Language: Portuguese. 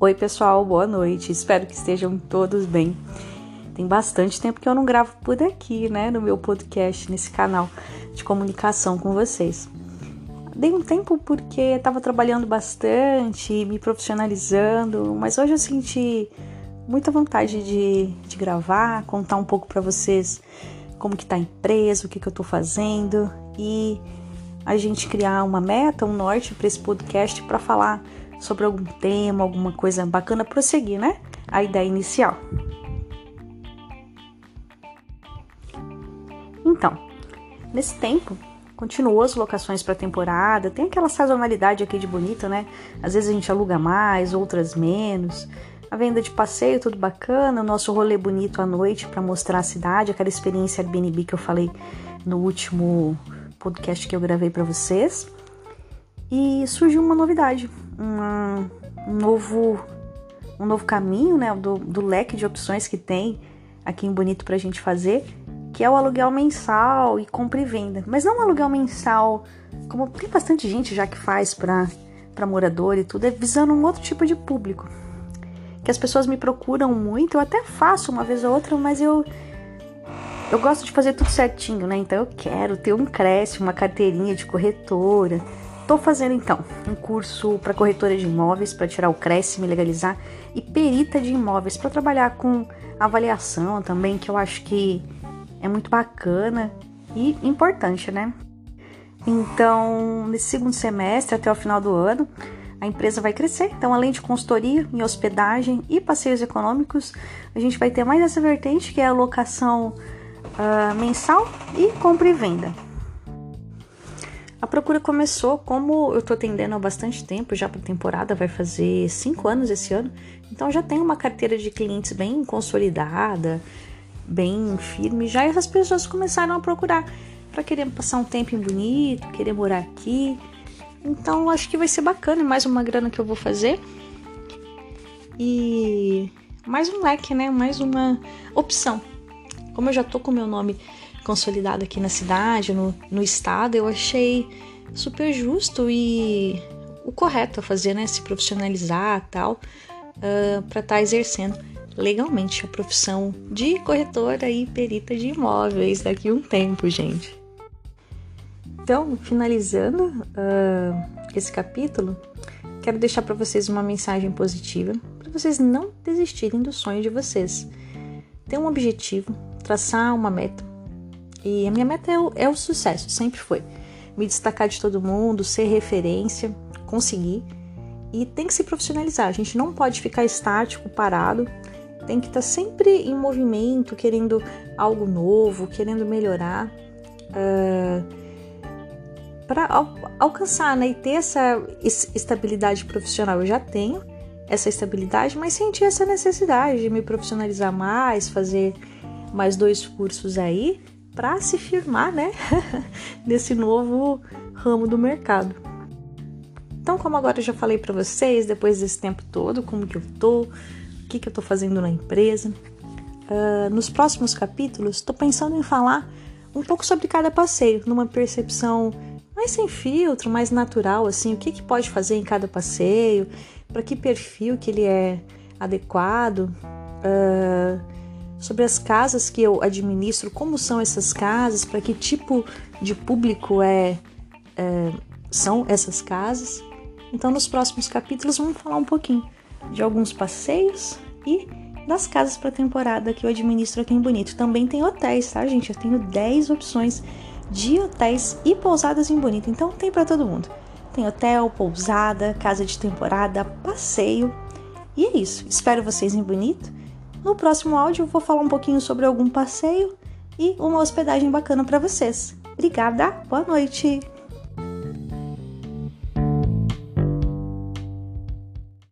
Oi, pessoal, boa noite. Espero que estejam todos bem. Tem bastante tempo que eu não gravo por aqui, né, no meu podcast, nesse canal de comunicação com vocês. Dei um tempo porque estava trabalhando bastante, me profissionalizando, mas hoje eu senti muita vontade de, de gravar, contar um pouco para vocês como que tá a empresa, o que, que eu tô fazendo e a gente criar uma meta, um norte para esse podcast para falar sobre algum tema, alguma coisa bacana, prosseguir, né? A ideia inicial. Então, nesse tempo, continuou as locações para temporada, tem aquela sazonalidade aqui de bonita, né? Às vezes a gente aluga mais, outras menos. A venda de passeio, tudo bacana, o nosso rolê bonito à noite para mostrar a cidade, aquela experiência Airbnb que eu falei no último podcast que eu gravei para vocês. E surgiu uma novidade, uma, um novo um novo caminho, né, do, do leque de opções que tem aqui em Bonito para a gente fazer, que é o aluguel mensal e compra e venda. Mas não um aluguel mensal, como tem bastante gente já que faz para morador e tudo, é visando um outro tipo de público. Que as pessoas me procuram muito, eu até faço uma vez ou outra, mas eu eu gosto de fazer tudo certinho, né? Então eu quero ter um crédito, uma carteirinha de corretora. Tô fazendo então um curso para corretora de imóveis para tirar o Cresce, me legalizar e perita de imóveis para trabalhar com avaliação também, que eu acho que é muito bacana e importante, né? Então, nesse segundo semestre até o final do ano, a empresa vai crescer. Então, além de consultoria em hospedagem e passeios econômicos, a gente vai ter mais essa vertente que é a locação uh, mensal e compra e venda. A procura começou, como eu tô atendendo há bastante tempo, já para temporada, vai fazer cinco anos esse ano, então já tenho uma carteira de clientes bem consolidada, bem firme. Já essas pessoas começaram a procurar para querer passar um tempo em bonito, querer morar aqui. Então acho que vai ser bacana, mais uma grana que eu vou fazer. E mais um leque, né? Mais uma opção como eu já tô com meu nome consolidado aqui na cidade, no, no estado, eu achei super justo e o correto a fazer, né? Se profissionalizar tal, uh, para estar tá exercendo legalmente a profissão de corretora e perita de imóveis daqui a um tempo, gente. Então, finalizando uh, esse capítulo, quero deixar para vocês uma mensagem positiva para vocês não desistirem do sonho de vocês. Ter um objetivo, traçar uma meta. E a minha meta é o, é o sucesso, sempre foi. Me destacar de todo mundo, ser referência, conseguir. E tem que se profissionalizar. A gente não pode ficar estático, parado. Tem que estar tá sempre em movimento, querendo algo novo, querendo melhorar. Uh, ah, para al alcançar né, e ter essa estabilidade profissional, eu já tenho essa estabilidade, mas senti essa necessidade de me profissionalizar mais, fazer mais dois cursos aí para se firmar, né, nesse novo ramo do mercado. Então, como agora eu já falei para vocês, depois desse tempo todo, como que eu tô, o que que eu tô fazendo na empresa, uh, nos próximos capítulos, estou pensando em falar um pouco sobre cada passeio, numa percepção mais sem filtro, mais natural, assim, o que que pode fazer em cada passeio, para que perfil que ele é adequado. Uh, sobre as casas que eu administro, como são essas casas, para que tipo de público é, é, são essas casas. Então, nos próximos capítulos, vamos falar um pouquinho de alguns passeios e das casas para temporada que eu administro aqui em Bonito. Também tem hotéis, tá, gente? Eu tenho 10 opções de hotéis e pousadas em Bonito. Então, tem para todo mundo. Tem hotel, pousada, casa de temporada, passeio. E é isso. Espero vocês em Bonito. No próximo áudio vou falar um pouquinho sobre algum passeio e uma hospedagem bacana para vocês. Obrigada, boa noite!